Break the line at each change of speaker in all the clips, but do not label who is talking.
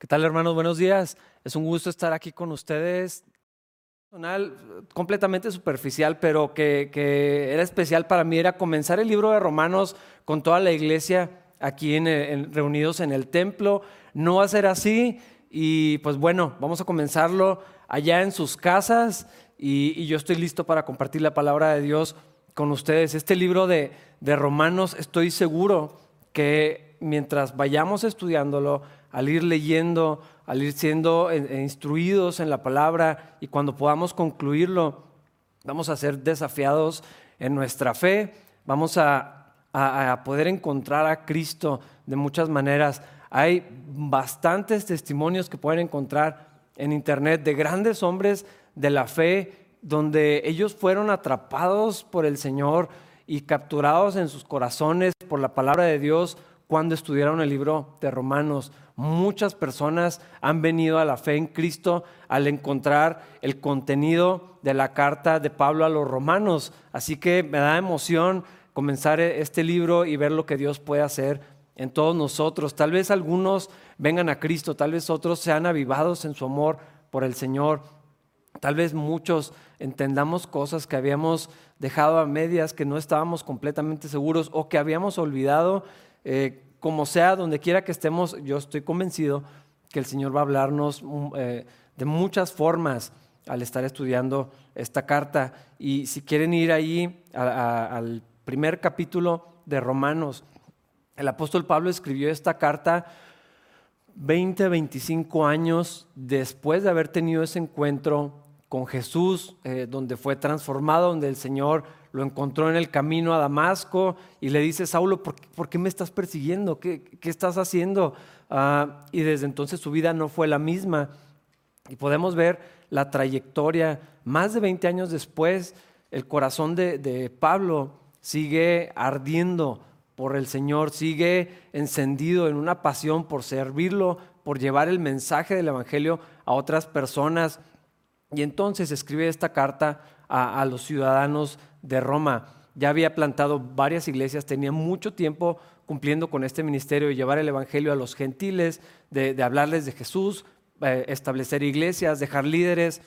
¿Qué tal hermanos? Buenos días. Es un gusto estar aquí con ustedes. Personal, completamente superficial, pero que, era especial para mí, era comenzar el libro de Romanos con toda la iglesia aquí en, reunidos en el templo. No va a ser así y pues bueno, vamos a comenzarlo allá en sus casas y, yo estoy listo para compartir la palabra de Dios con ustedes. Este libro de, de Romanos estoy seguro que mientras vayamos estudiándolo, al ir leyendo, al ir siendo eh, instruidos en la palabra y cuando podamos concluirlo, vamos a ser desafiados en nuestra fe, vamos a, poder encontrar a Cristo de muchas maneras. Hay bastantes testimonios que pueden encontrar en internet de grandes hombres de la fe donde ellos fueron atrapados por el Señor y capturados en sus corazones por la palabra de Dios cuando estudiaron el libro de Romanos. Muchas personas han venido a la fe en Cristo al encontrar el contenido de la carta de Pablo a los romanos. Así que me da emoción comenzar este libro y ver lo que Dios puede hacer en todos nosotros. Tal vez algunos vengan a Cristo, tal vez otros sean avivados en su amor por el Señor. Tal vez muchos entendamos cosas que habíamos dejado a medias, que no estábamos completamente seguros o que habíamos olvidado eh, como sea, donde quiera que estemos, yo estoy convencido que el Señor va a hablarnos mm, eh, de muchas formas al estar estudiando esta carta. Y si quieren ir ahí al primer capítulo de Romanos, el apóstol Pablo escribió esta carta 20, 25 años después de haber tenido ese encuentro con Jesús, eh, donde fue transformado, donde el Señor lo encontró en el camino a Damasco y le dice, Saulo, ¿por, qué me estás persiguiendo? ¿Qué, estás haciendo? Ah, y desde entonces su vida no fue la misma. Y podemos ver la trayectoria. Más de 20 años después, el corazón de, de Pablo sigue ardiendo por el Señor, sigue encendido en una pasión por servirlo, por llevar el mensaje del Evangelio a otras personas. Y entonces escribe esta carta a, los ciudadanos de Roma. Ya había plantado varias iglesias, tenía mucho tiempo cumpliendo con este ministerio de llevar el Evangelio a los gentiles, de, hablarles de Jesús, eh, establecer iglesias, dejar líderes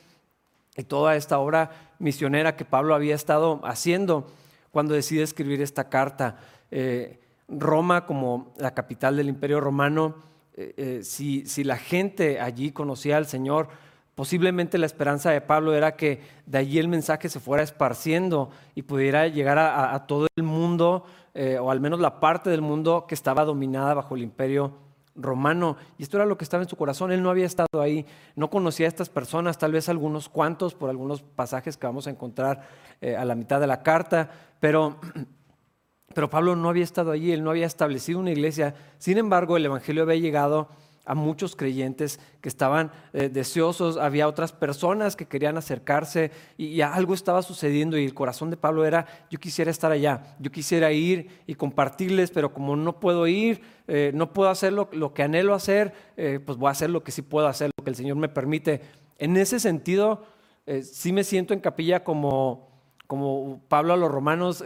y toda esta obra misionera que Pablo había estado haciendo cuando decide escribir esta carta. Eh, Roma como la capital del imperio romano, eh, si, si la gente allí conocía al Señor, Posiblemente la esperanza de Pablo era que de allí el mensaje se fuera esparciendo y pudiera llegar a, todo el mundo, eh, o al menos la parte del mundo que estaba dominada bajo el imperio romano. Y esto era lo que estaba en su corazón. Él no había estado ahí, no conocía a estas personas, tal vez algunos cuantos por algunos pasajes que vamos a encontrar eh, a la mitad de la carta, pero, pero Pablo no había estado allí, él no había establecido una iglesia. Sin embargo, el Evangelio había llegado a muchos creyentes que estaban eh, deseosos, había otras personas que querían acercarse y, algo estaba sucediendo y el corazón de Pablo era, yo quisiera estar allá, yo quisiera ir y compartirles, pero como no puedo ir, eh, no puedo hacer lo, que anhelo hacer, eh, pues voy a hacer lo que sí puedo hacer, lo que el Señor me permite. En ese sentido, sí me siento en capilla como, como Pablo a los romanos,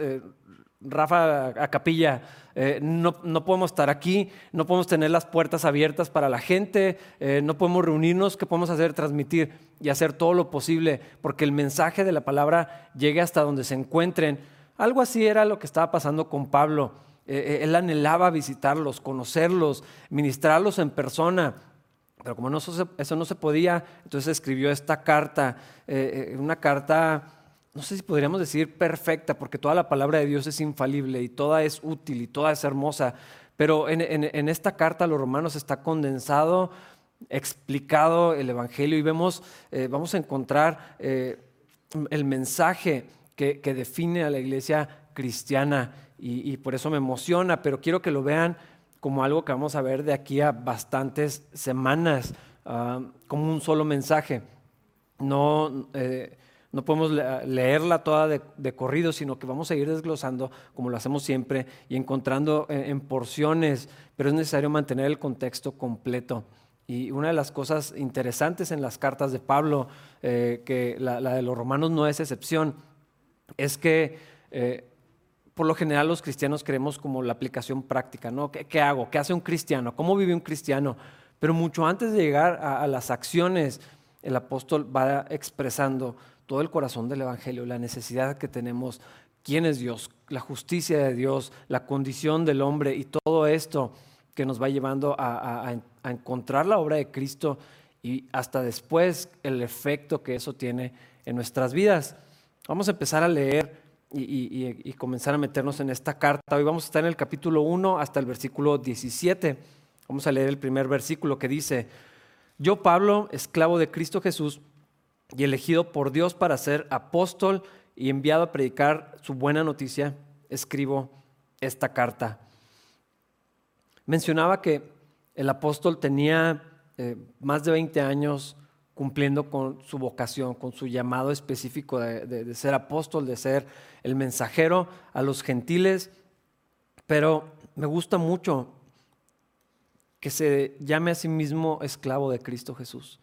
Rafa a capilla, eh, no, podemos estar aquí, no podemos tener las puertas abiertas para la gente, eh, no podemos reunirnos, ¿qué podemos hacer? Transmitir y hacer todo lo posible porque el mensaje de la palabra llegue hasta donde se encuentren. Algo así era lo que estaba pasando con Pablo. Eh, él anhelaba visitarlos, conocerlos, ministrarlos en persona. Pero como no, eso no se podía, entonces escribió esta carta, una carta no sé si podríamos decir perfecta, porque toda la palabra de Dios es infalible y toda es útil y toda es hermosa, pero en, esta carta a los romanos está condensado, explicado el Evangelio y vemos, eh, vamos a encontrar eh, el mensaje que, define a la iglesia cristiana y, por eso me emociona, pero quiero que lo vean como algo que vamos a ver de aquí a bastantes semanas, ah, como un solo mensaje. No, eh, no podemos leerla toda de, corrido, sino que vamos a ir desglosando, como lo hacemos siempre, y encontrando en, porciones, pero es necesario mantener el contexto completo. Y una de las cosas interesantes en las cartas de Pablo, eh, que la, de los romanos no es excepción, es que eh, por lo general los cristianos creemos como la aplicación práctica, ¿no? ¿Qué, ¿Qué, hago? ¿Qué hace un cristiano? ¿Cómo vive un cristiano? Pero mucho antes de llegar a, las acciones, el apóstol va expresando todo el corazón del Evangelio, la necesidad que tenemos, quién es Dios, la justicia de Dios, la condición del hombre y todo esto que nos va llevando a, encontrar la obra de Cristo y hasta después el efecto que eso tiene en nuestras vidas. Vamos a empezar a leer y, y, comenzar a meternos en esta carta. Hoy vamos a estar en el capítulo 1 hasta el versículo 17. Vamos a leer el primer versículo que dice, yo Pablo, esclavo de Cristo Jesús y elegido por Dios para ser apóstol y enviado a predicar su buena noticia, escribo esta carta. Mencionaba que el apóstol tenía eh, más de 20 años cumpliendo con su vocación, con su llamado específico de, ser apóstol, de ser el mensajero a los gentiles, pero me gusta mucho que se llame a sí mismo esclavo de Cristo Jesús.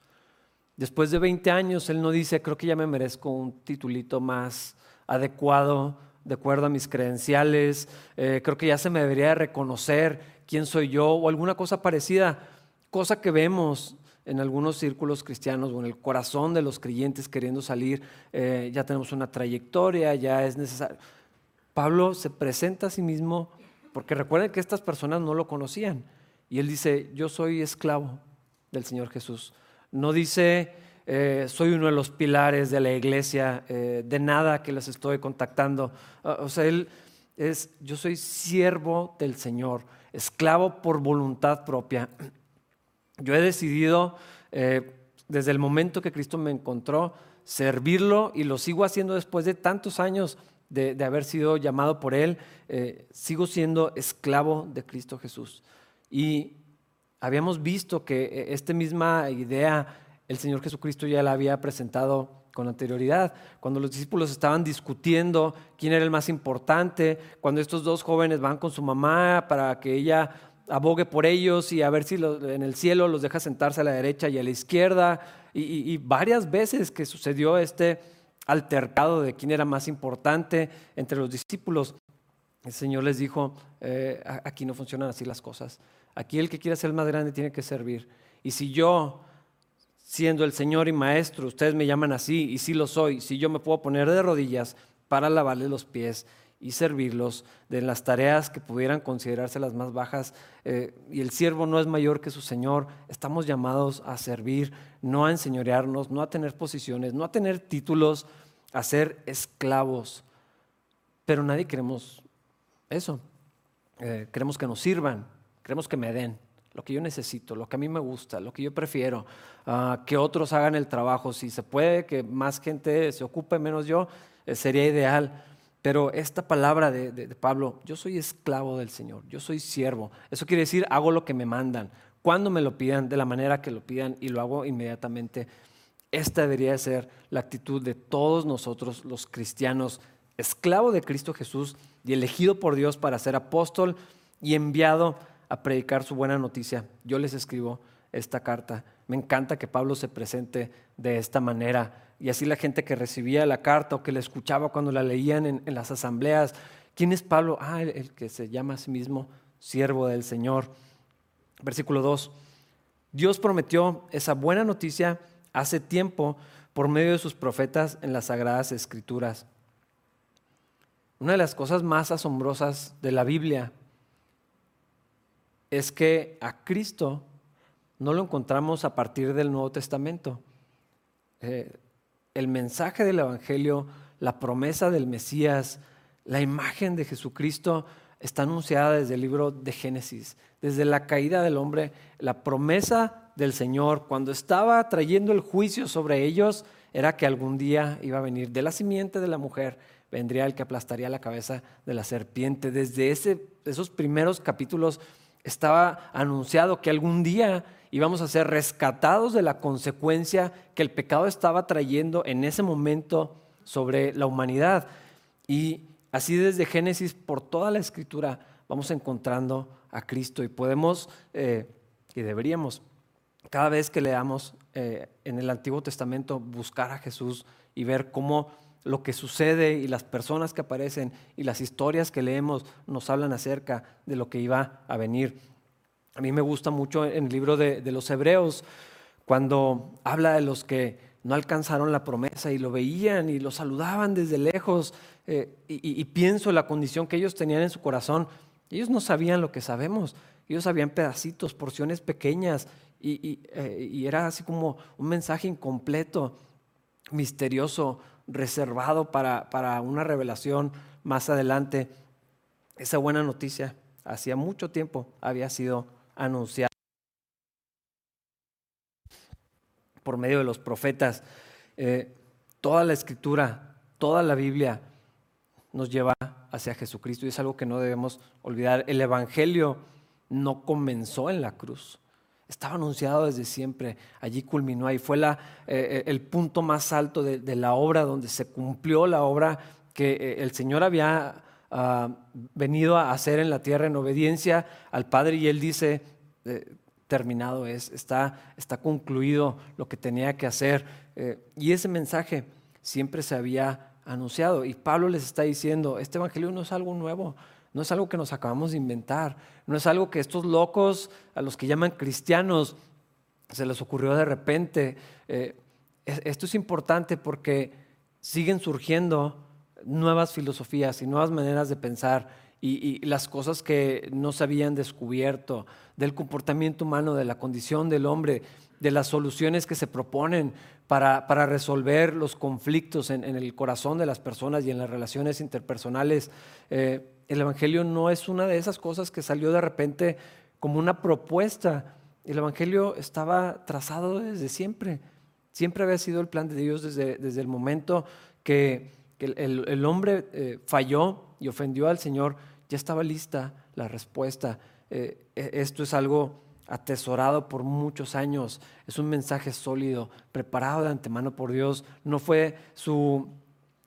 Después de 20 años, él no dice, creo que ya me merezco un titulito más adecuado, de acuerdo a mis credenciales, eh, creo que ya se me debería reconocer quién soy yo o alguna cosa parecida, cosa que vemos en algunos círculos cristianos o en el corazón de los creyentes queriendo salir, eh, ya tenemos una trayectoria, ya es necesario. Pablo se presenta a sí mismo porque recuerden que estas personas no lo conocían. Y él dice, yo soy esclavo del Señor Jesús. No dice, eh, soy uno de los pilares de la iglesia, eh, de nada que les estoy contactando. Ah, o sea, él es, yo soy siervo del Señor, esclavo por voluntad propia. Yo he decidido, eh, desde el momento que Cristo me encontró, servirlo y lo sigo haciendo después de tantos años de, haber sido llamado por Él. Sigo siendo esclavo de Cristo Jesús. Y habíamos visto que eh, esta misma idea el Señor Jesucristo ya la había presentado con anterioridad, cuando los discípulos estaban discutiendo quién era el más importante, cuando estos dos jóvenes van con su mamá para que ella abogue por ellos y a ver si en el cielo los deja sentarse a la derecha y a la izquierda. Y, varias veces que sucedió este altercado de quién era más importante entre los discípulos, el Señor les dijo, eh, aquí no funcionan así las cosas. Aquí el que quiera ser más grande tiene que servir. Y si yo, siendo el Señor y Maestro, ustedes me llaman así, y si lo soy, si yo me puedo poner de rodillas para lavarle los pies y servirlos de las tareas que pudieran considerarse las más bajas. Eh, y el siervo no es mayor que su Señor. Estamos llamados a servir, no a enseñorearnos, no a tener posiciones, no a tener títulos, a ser esclavos. Pero nadie queremos eso. Eh, queremos que nos sirvan, queremos que me den lo que yo necesito, lo que a mí me gusta, lo que yo prefiero, ah, que otros hagan el trabajo. Si se puede, que más gente se ocupe, menos yo, eh, sería ideal. Pero esta palabra de, Pablo, yo soy esclavo del Señor, yo soy siervo. Eso quiere decir, hago lo que me mandan, cuando me lo pidan, de la manera que lo pidan y lo hago inmediatamente. Esta debería ser la actitud de todos nosotros los cristianos, esclavo de Cristo Jesús y elegido por Dios para ser apóstol y enviado a predicar su buena noticia. Yo les escribo esta carta. Me encanta que Pablo se presente de esta manera y así la gente que recibía la carta o que la escuchaba cuando la leían en, las asambleas. ¿Quién es Pablo? Ah, el, que se llama a sí mismo siervo del Señor. Versículo 2. Dios prometió esa buena noticia hace tiempo por medio de sus profetas en las sagradas escrituras. Una de las cosas más asombrosas de la Biblia es que a Cristo no lo encontramos a partir del Nuevo Testamento. Eh, el mensaje del Evangelio, la promesa del Mesías, la imagen de Jesucristo está anunciada desde el libro de Génesis, desde la caída del hombre, la promesa del Señor, cuando estaba trayendo el juicio sobre ellos, era que algún día iba a venir de la simiente de la mujer, vendría el que aplastaría la cabeza de la serpiente. Desde ese, esos primeros capítulos estaba anunciado que algún día íbamos a ser rescatados de la consecuencia que el pecado estaba trayendo en ese momento sobre la humanidad. Y así desde Génesis por toda la escritura vamos encontrando a Cristo y podemos eh, y deberíamos cada vez que leamos eh, en el Antiguo Testamento buscar a Jesús y ver cómo lo que sucede y las personas que aparecen y las historias que leemos nos hablan acerca de lo que iba a venir. A mí me gusta mucho en el libro de, los Hebreos, cuando habla de los que no alcanzaron la promesa y lo veían y lo saludaban desde lejos, eh, y, y, pienso la condición que ellos tenían en su corazón. Ellos no sabían lo que sabemos, ellos sabían pedacitos, porciones pequeñas, y, eh, y era así como un mensaje incompleto, misterioso, reservado para, para una revelación más adelante. Esa buena noticia hacía mucho tiempo había sido anunciada por medio de los profetas. Eh, toda la escritura, toda la Biblia nos lleva hacia Jesucristo y es algo que no debemos olvidar. El Evangelio no comenzó en la cruz. Estaba anunciado desde siempre, allí culminó, ahí fue la, eh, el punto más alto de, la obra, donde se cumplió la obra que eh, el Señor había ah, venido a hacer en la tierra en obediencia al Padre y Él dice, eh, terminado es, está concluido lo que tenía que hacer. y ese mensaje siempre se había anunciado y Pablo les está diciendo, este Evangelio no es algo nuevo, no es algo que nos acabamos de inventar, no es algo que estos locos, a los que llaman cristianos, se les ocurrió de repente. Eh, esto es importante porque siguen surgiendo nuevas filosofías y nuevas maneras de pensar y, las cosas que no se habían descubierto del comportamiento humano, de la condición del hombre, de las soluciones que se proponen para, para resolver los conflictos en, el corazón de las personas y en las relaciones interpersonales. Eh, el Evangelio no es una de esas cosas que salió de repente como una propuesta. El Evangelio estaba trazado desde siempre. Siempre había sido el plan de Dios desde, desde el momento que, el, hombre eh, falló y ofendió al Señor. Ya estaba lista la respuesta. Eh, e, esto es algo atesorado por muchos años. Es un mensaje sólido, preparado de antemano por Dios. No fue su,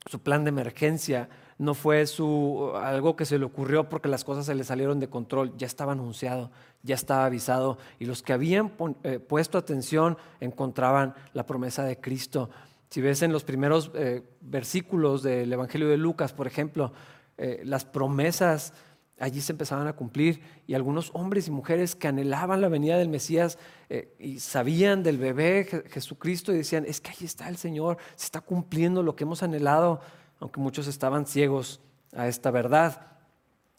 su plan de emergencia, no fue su, algo que se le ocurrió porque las cosas se le salieron de control, ya estaba anunciado, ya estaba avisado y los que habían eh, puesto atención encontraban la promesa de Cristo. Si ves en los primeros eh, versículos del Evangelio de Lucas, por ejemplo, eh, las promesas allí se empezaban a cumplir y algunos hombres y mujeres que anhelaban la venida del Mesías y sabían del bebé Jesucristo y decían, es que ahí está el Señor, se está cumpliendo lo que hemos anhelado aunque muchos estaban ciegos a esta verdad.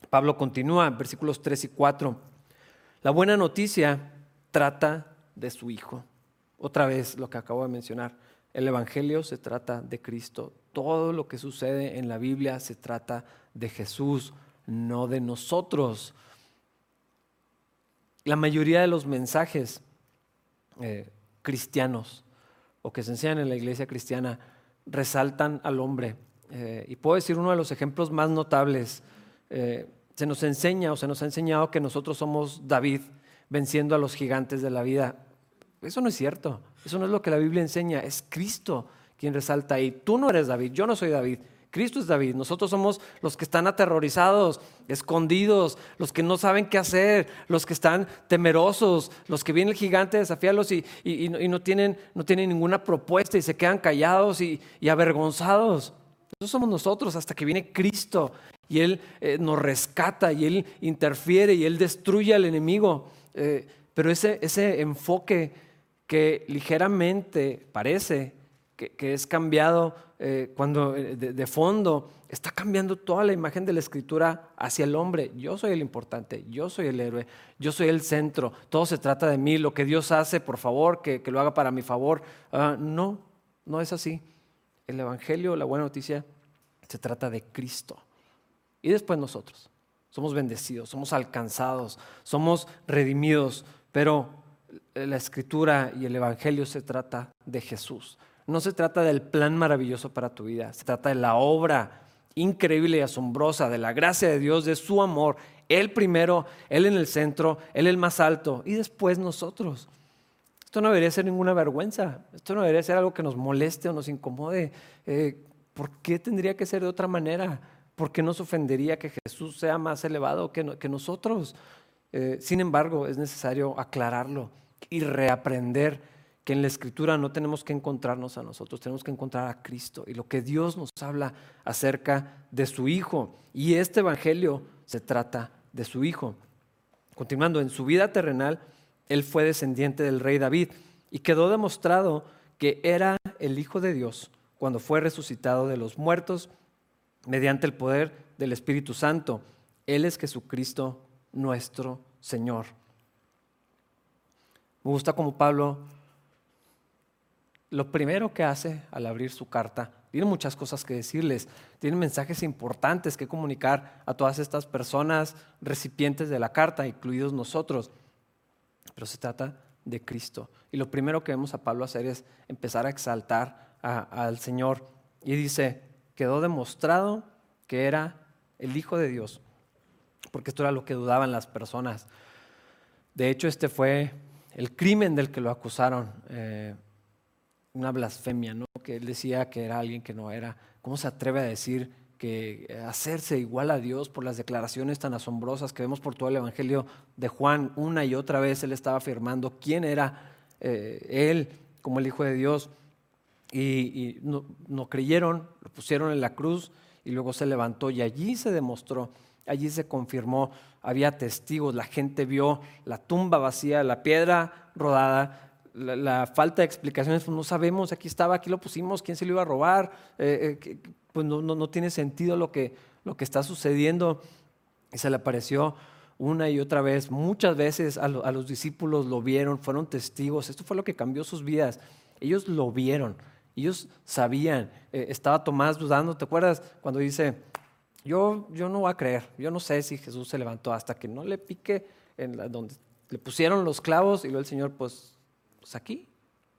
Pablo continúa en versículos 3 y 4. La buena noticia trata de su Hijo. Otra vez lo que acabo de mencionar. El Evangelio se trata de Cristo. Todo lo que sucede en la Biblia se trata de Jesús, no de nosotros. La mayoría de los mensajes eh, cristianos o que se enseñan en la iglesia cristiana resaltan al hombre eh, y puedo decir uno de los ejemplos más notables. Eh, se nos enseña o se nos ha enseñado que nosotros somos David venciendo a los gigantes de la vida. Eso no es cierto. Eso no es lo que la Biblia enseña. Es Cristo quien resalta ahí. Tú no eres David, yo no soy David. Cristo es David. Nosotros somos los que están aterrorizados, escondidos, los que no saben qué hacer, los que están temerosos, los que viene el gigante a desafiarlos y, no, tienen, no, tienen, ninguna propuesta y se quedan callados y avergonzados. Eso somos nosotros hasta que viene Cristo y Él eh, nos rescata y Él interfiere y Él destruye al enemigo. Eh, pero ese, ese enfoque que ligeramente parece que, es cambiado eh, cuando de, fondo está cambiando toda la imagen de la escritura hacia el hombre. Yo soy el importante, yo soy el héroe, yo soy el centro, todo se trata de mí, lo que Dios hace, por favor, que, lo haga para mi favor. Ah, no, no es así el Evangelio, la buena noticia, se trata de Cristo. Y después nosotros. Somos bendecidos, somos alcanzados, somos redimidos, pero la escritura y el Evangelio se trata de Jesús. No se trata del plan maravilloso para tu vida, se trata de la obra increíble y asombrosa de la gracia de Dios, de su amor. Él primero, Él en el centro, Él el más alto y después nosotros. Esto no debería ser ninguna vergüenza, esto no debería ser algo que nos moleste o nos incomode. Eh, ¿Por qué tendría que ser de otra manera? ¿Por qué nos ofendería que Jesús sea más elevado que, nosotros? Eh, sin embargo, es necesario aclararlo y reaprender que en la escritura no tenemos que encontrarnos a nosotros, tenemos que encontrar a Cristo y lo que Dios nos habla acerca de su Hijo. Y este Evangelio se trata de su Hijo. continuando, en su vida terrenal, él fue descendiente del rey David y quedó demostrado que era el Hijo de Dios cuando fue resucitado de los muertos mediante el poder del Espíritu Santo. Él es Jesucristo nuestro Señor. Me gusta como Pablo, lo primero que hace al abrir su carta, tiene muchas cosas que decirles, tiene mensajes importantes que comunicar a todas estas personas recipientes de la carta, incluidos nosotros, pero se trata de Cristo. Y lo primero que vemos a Pablo hacer es empezar a exaltar al Señor. Y dice, quedó demostrado que era el Hijo de Dios, porque esto era lo que dudaban las personas. De hecho, este fue el crimen del que lo acusaron, eh, una blasfemia, ¿no? que él decía que era alguien que no era. ¿Cómo se atreve a decir que eh, hacerse igual a Dios por las declaraciones tan asombrosas que vemos por todo el Evangelio de Juan? Una y otra vez él estaba afirmando quién era eh, él como el Hijo de Dios. Y, no, creyeron, lo pusieron en la cruz y luego se levantó y allí se demostró allí se confirmó, había testigos, la gente vio la tumba vacía, la piedra rodada, la, falta de explicaciones, pues no sabemos, aquí estaba, aquí lo pusimos, quién se lo iba a robar, eh, eh, pues no, no, tiene sentido lo que, lo que está sucediendo. Y se le apareció una y otra vez, muchas veces a, los discípulos lo vieron, fueron testigos, esto fue lo que cambió sus vidas, ellos lo vieron. Ellos sabían, eh, estaba Tomás dudando, ¿te acuerdas cuando dice, yo, yo no voy a creer, yo no sé si Jesús se levantó hasta que no le pique en donde le pusieron los clavos y luego el Señor, pues, pues aquí,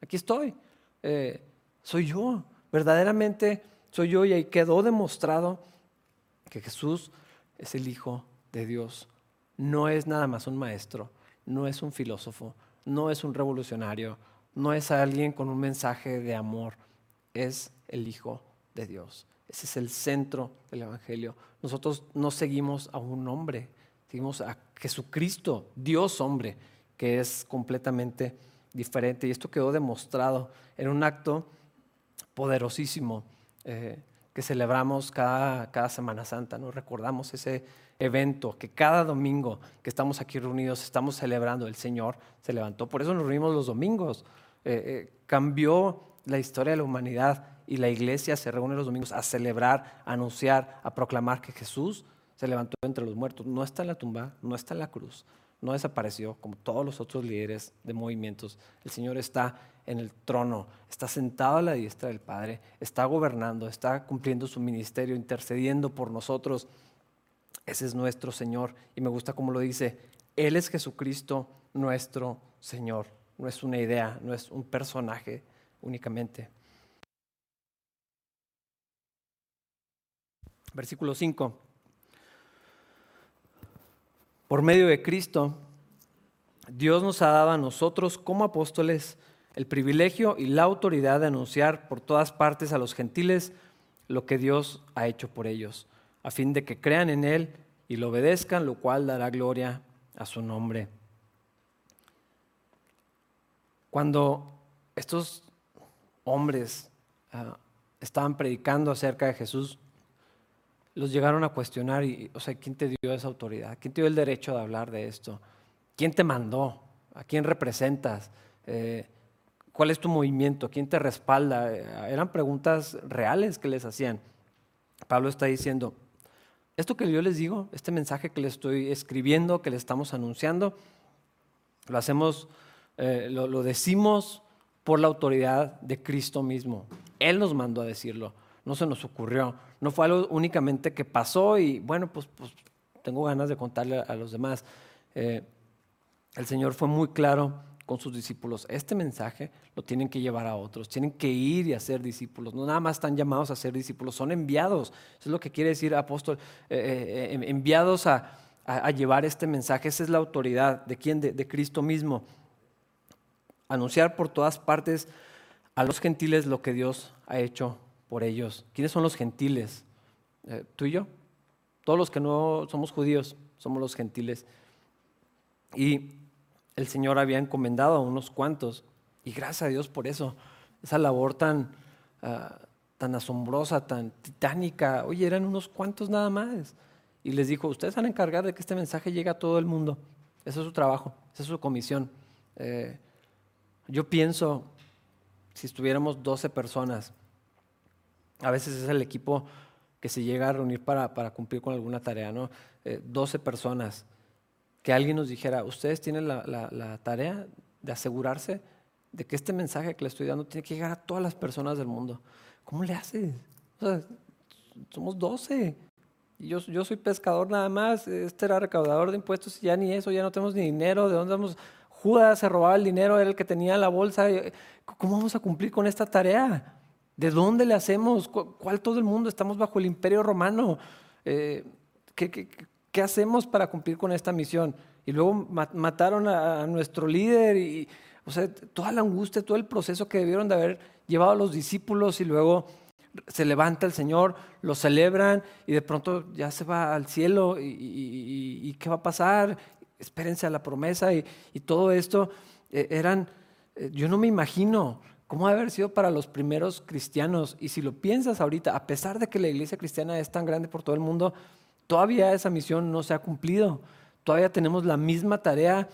aquí estoy, eh, soy yo, verdaderamente soy yo y ahí quedó demostrado que Jesús es el Hijo de Dios. No es nada más un maestro, no es un filósofo, no es un revolucionario, no es alguien con un mensaje de amor, es el Hijo de Dios. Ese es el centro del Evangelio. Nosotros no seguimos a un hombre, seguimos a Jesucristo, Dios hombre, que es completamente diferente. Y esto quedó demostrado en un acto poderosísimo eh, que celebramos cada, cada Semana Santa. ¿no? Recordamos ese evento que cada domingo que estamos aquí reunidos estamos celebrando. El Señor se levantó. Por eso nos reunimos los domingos. Eh, eh, cambió la historia de la humanidad y la iglesia se reúne los domingos a celebrar, anunciar, a proclamar que Jesús se levantó entre los muertos. No está en la tumba, no está en la cruz, no desapareció como todos los otros líderes de movimientos. El Señor está en el trono, está sentado a la diestra del Padre, está gobernando, está cumpliendo su ministerio, intercediendo por nosotros. Ese es nuestro Señor. Y me gusta como lo dice, Él es Jesucristo nuestro Señor. No es una idea, no es un personaje únicamente. Versículo 5. Por medio de Cristo, Dios nos ha dado a nosotros como apóstoles el privilegio y la autoridad de anunciar por todas partes a los gentiles lo que Dios ha hecho por ellos, a fin de que crean en Él y lo obedezcan, lo cual dará gloria a su nombre. Cuando estos hombres ah, estaban predicando acerca de Jesús, los llegaron a cuestionar y, o sea, ¿quién te dio esa autoridad? ¿Quién te dio el derecho de hablar de esto? ¿Quién te mandó? ¿A quién representas? Eh, ¿Cuál es tu movimiento? ¿Quién te respalda? Eh, eran preguntas reales que les hacían. Pablo está diciendo, esto que yo les digo, este mensaje que les estoy escribiendo, que les estamos anunciando, lo hacemos, eh, lo decimos por la autoridad de Cristo mismo. Él nos mandó a decirlo no se nos ocurrió. No fue algo únicamente que pasó y bueno, pues, pues tengo ganas de contarle a los demás. Eh, el Señor fue muy claro con sus discípulos. Este mensaje lo tienen que llevar a otros, tienen que ir y hacer discípulos. No nada más están llamados a ser discípulos, son enviados. Eso es lo que quiere decir apóstol, eh, eh, enviados a, llevar este mensaje. Esa es la autoridad de quién, de Cristo mismo. Anunciar por todas partes a los gentiles lo que Dios ha hecho por ellos. ¿Quiénes son los gentiles? Eh, ¿Tú y yo? Todos los que no somos judíos somos los gentiles. Y el Señor había encomendado a unos cuantos. Y gracias a Dios por eso. Esa labor tan, ah, tan asombrosa, tan titánica. Oye, eran unos cuantos nada más. Y les dijo, ustedes van a encargar de que este mensaje llegue a todo el mundo. Ese es su trabajo, esa es su comisión. Eh, yo pienso, si estuviéramos 12 personas, a veces es el equipo que se llega a reunir para, cumplir con alguna tarea, ¿no? 12 eh, personas, que alguien nos dijera, ustedes tienen la, tarea de asegurarse de que este mensaje que le estoy dando tiene que llegar a todas las personas del mundo. ¿Cómo le haces? somos 12. Yo, yo soy pescador nada más, este era recaudador de impuestos y ya ni eso, ya no tenemos ni dinero, ¿de dónde vamos? Judas se robaba el dinero, era el que tenía la bolsa. ¿Cómo vamos a cumplir con esta tarea? ¿De dónde le hacemos? ¿Cuál todo el mundo? Estamos bajo el imperio romano. Eh, ¿qué, hacemos para cumplir con esta misión? Y luego mataron a, nuestro líder y, o sea, toda la angustia, todo el proceso que debieron de haber llevado a los discípulos y luego se levanta el Señor, lo celebran y de pronto ya se va al cielo y, ¿qué va a pasar? Espérense a la promesa y, todo esto eh, eran, eh, yo no me imagino cómo haber sido para los primeros cristianos y si lo piensas ahorita, a pesar de que la iglesia cristiana es tan grande por todo el mundo, todavía esa misión no se ha cumplido, todavía tenemos la misma tarea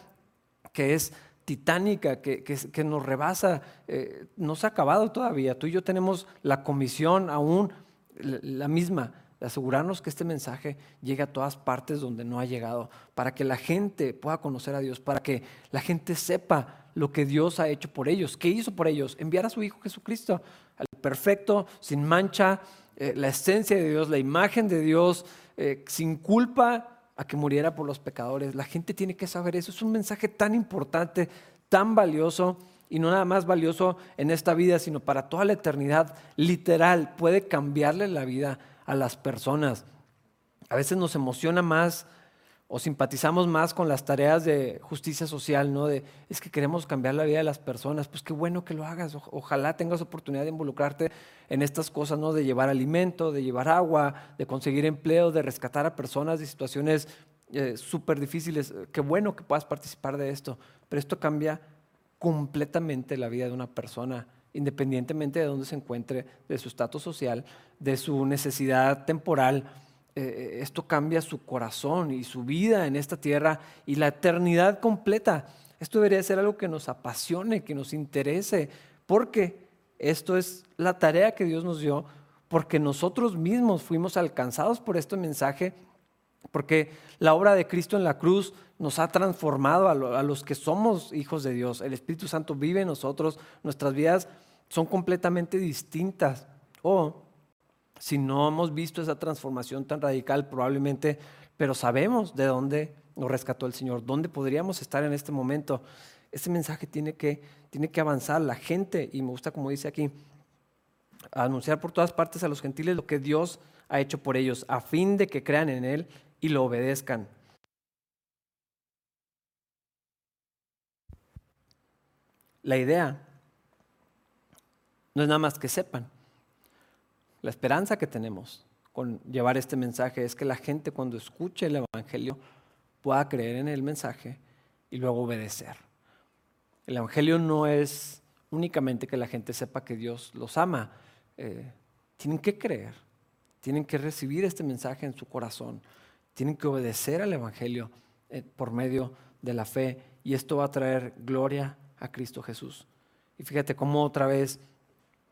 que es titánica que, que, nos rebasa, eh, no se ha acabado todavía. Tú y yo tenemos la comisión aún, la misma, de asegurarnos que este mensaje llegue a todas partes donde no ha llegado, para que la gente pueda conocer a Dios, para que la gente sepa lo que Dios ha hecho por ellos. ¿Qué hizo por ellos? Enviar a su Hijo Jesucristo, al perfecto, sin mancha, eh, la esencia de Dios, la imagen de Dios, eh, sin culpa a que muriera por los pecadores. La gente tiene que saber eso. Es un mensaje tan importante, tan valioso y no nada más valioso en esta vida, sino para toda la eternidad. Literal, puede cambiarle la vida a las personas. A veces nos emociona más o simpatizamos más con las tareas de justicia social, ¿no? De, es que queremos cambiar la vida de las personas, pues qué bueno que lo hagas, ojalá tengas oportunidad de involucrarte en estas cosas, ¿no? De llevar alimento, de llevar agua, de conseguir empleo, de rescatar a personas de situaciones eh, súper difíciles, qué bueno que puedas participar de esto, pero esto cambia completamente la vida de una persona, independientemente de dónde se encuentre, de su estatus social, de su necesidad temporal, eh, esto cambia su corazón y su vida en esta tierra y la eternidad completa. Esto debería ser algo que nos apasione, que nos interese, porque esto es la tarea que Dios nos dio, porque nosotros mismos fuimos alcanzados por este mensaje, porque la obra de Cristo en la cruz nos ha transformado a, los que somos hijos de Dios. El Espíritu Santo vive en nosotros, nuestras vidas son completamente distintas. Oh, si no hemos visto esa transformación tan radical, probablemente, pero sabemos de dónde nos rescató el Señor, dónde podríamos estar en este momento. Ese mensaje tiene que, tiene que avanzar. La gente, y me gusta como dice aquí, anunciar por todas partes a los gentiles lo que Dios ha hecho por ellos, a fin de que crean en Él y lo obedezcan. La idea no es nada más que sepan, la esperanza que tenemos con llevar este mensaje es que la gente cuando escuche el Evangelio pueda creer en el mensaje y luego obedecer. El Evangelio no es únicamente que la gente sepa que Dios los ama. Eh, tienen que creer, tienen que recibir este mensaje en su corazón, tienen que obedecer al Evangelio eh, por medio de la fe y esto va a traer gloria a Cristo Jesús. Y fíjate cómo otra vez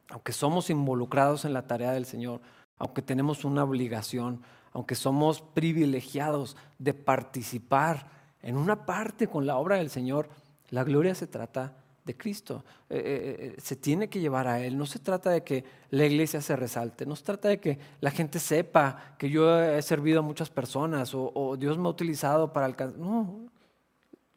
aunque somos involucrados en la tarea del Señor, aunque tenemos una obligación, aunque somos privilegiados de participar en una parte con la obra del Señor, la gloria se trata de Cristo. Eh, eh, eh, se tiene que llevar a Él. No se trata de que la iglesia se resalte. No se trata de que la gente sepa que yo he servido a muchas personas o, o Dios me ha utilizado para alcanzar. No.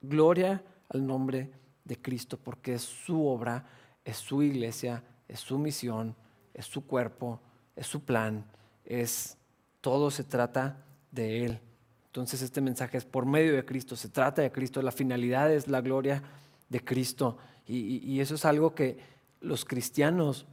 Gloria al nombre de Cristo porque es su obra, es su iglesia, es su misión, es su cuerpo, es su plan, es todo se trata de Él. Entonces este mensaje es por medio de Cristo, se trata de Cristo, la finalidad es la gloria de Cristo. Y, y eso es algo que los cristianos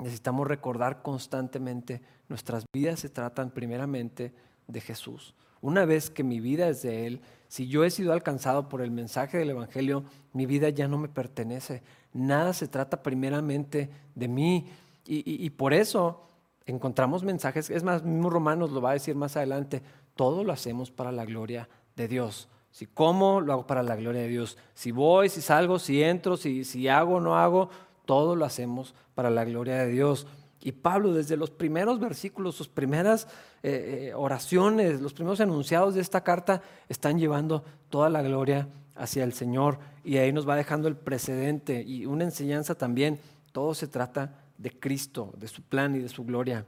necesitamos recordar constantemente. Nuestras vidas se tratan primeramente de Jesús. Una vez que mi vida es de Él, si yo he sido alcanzado por el mensaje del Evangelio, mi vida ya no me pertenece. Nada se trata primeramente de mí. Y, por eso encontramos mensajes, es más, mismo Romanos lo va a decir más adelante, todo lo hacemos para la gloria de Dios. Si como, lo hago para la gloria de Dios. Si voy, si salgo, si entro, si, si hago no hago, todo lo hacemos para la gloria de Dios. Y Pablo, desde los primeros versículos, sus primeras eh, eh, oraciones, los primeros enunciados de esta carta, están llevando toda la gloria hacia el Señor. Y ahí nos va dejando el precedente y una enseñanza también. Todo se trata de Cristo, de su plan y de su gloria.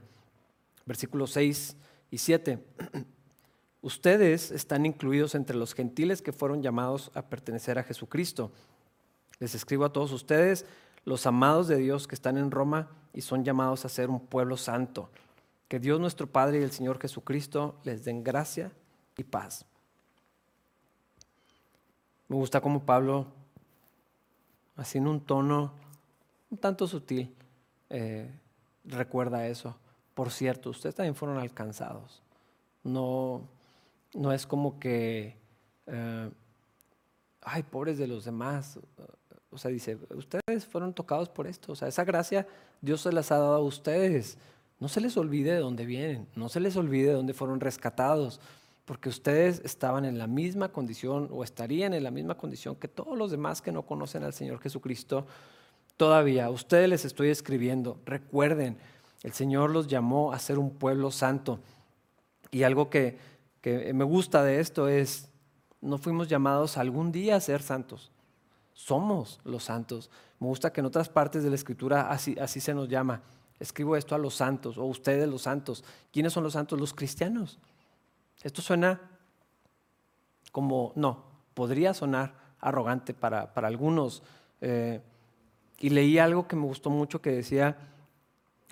Versículos 6 y 7. Ustedes están incluidos entre los gentiles que fueron llamados a pertenecer a Jesucristo. Les escribo a todos ustedes, los amados de Dios que están en Roma y son llamados a ser un pueblo santo. Que Dios nuestro Padre y el Señor Jesucristo les den gracia y paz. Me gusta como Pablo, así en un tono un tanto sutil, eh, recuerda eso. Por cierto, ustedes también fueron alcanzados. No, no es como que, eh, ay, pobres de los demás. O sea, dice, ustedes fueron tocados por esto. O sea, esa gracia Dios se las ha dado a ustedes. No se les olvide de dónde vienen, no se les olvide de dónde fueron rescatados, porque ustedes estaban en la misma condición o estarían en la misma condición que todos los demás que no conocen al Señor Jesucristo. Todavía, a ustedes les estoy escribiendo, recuerden, el Señor los llamó a ser un pueblo santo. Y algo que, que me gusta de esto es, no fuimos llamados algún día a ser santos somos los santos. Me gusta que en otras partes de la escritura así, así se nos llama. Escribo esto a los santos o ustedes los santos. ¿Quiénes son los santos? Los cristianos. Esto suena como, no, podría sonar arrogante para, algunos. Eh, y leí algo que me gustó mucho que decía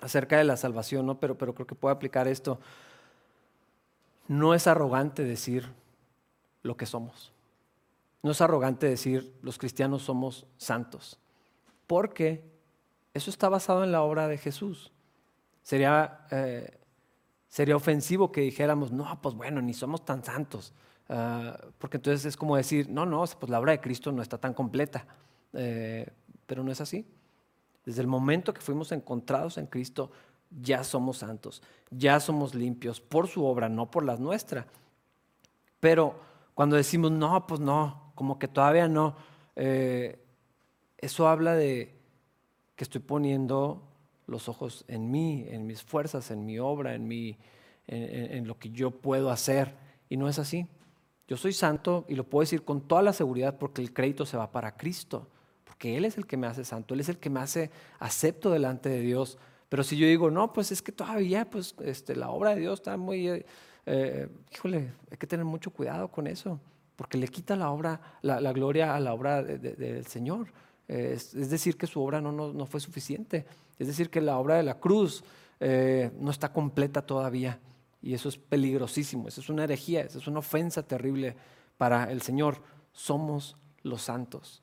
acerca de la salvación, ¿no? pero, pero creo que puedo aplicar esto. No es arrogante decir lo que somos. No es arrogante decir los cristianos somos santos, porque eso está basado en la obra de Jesús. Sería, eh, sería ofensivo que dijéramos, no, pues bueno, ni somos tan santos, ah, porque entonces es como decir, no, no, pues la obra de Cristo no está tan completa, eh, pero no es así. Desde el momento que fuimos encontrados en Cristo, ya somos santos, ya somos limpios por su obra, no por la nuestra. Pero cuando decimos, no, pues no, como que todavía no. Eh, eso habla de que estoy poniendo los ojos en mí, en mis fuerzas, en mi obra, en, mi, en, lo que yo puedo hacer. Y no es así. Yo soy santo y lo puedo decir con toda la seguridad porque el crédito se va para Cristo, porque Él es el que me hace santo, Él es el que me hace acepto delante de Dios. Pero si yo digo, no, pues es que todavía pues, este, la obra de Dios está muy, eh, eh, híjole, hay que tener mucho cuidado con eso porque le quita la obra, la, gloria a la obra del Señor. Es, decir, que su obra no, no, fue suficiente. Es decir, que la obra de la cruz eh, no está completa todavía. Y eso es peligrosísimo. Eso es una herejía, eso es una ofensa terrible para el Señor. Somos los santos.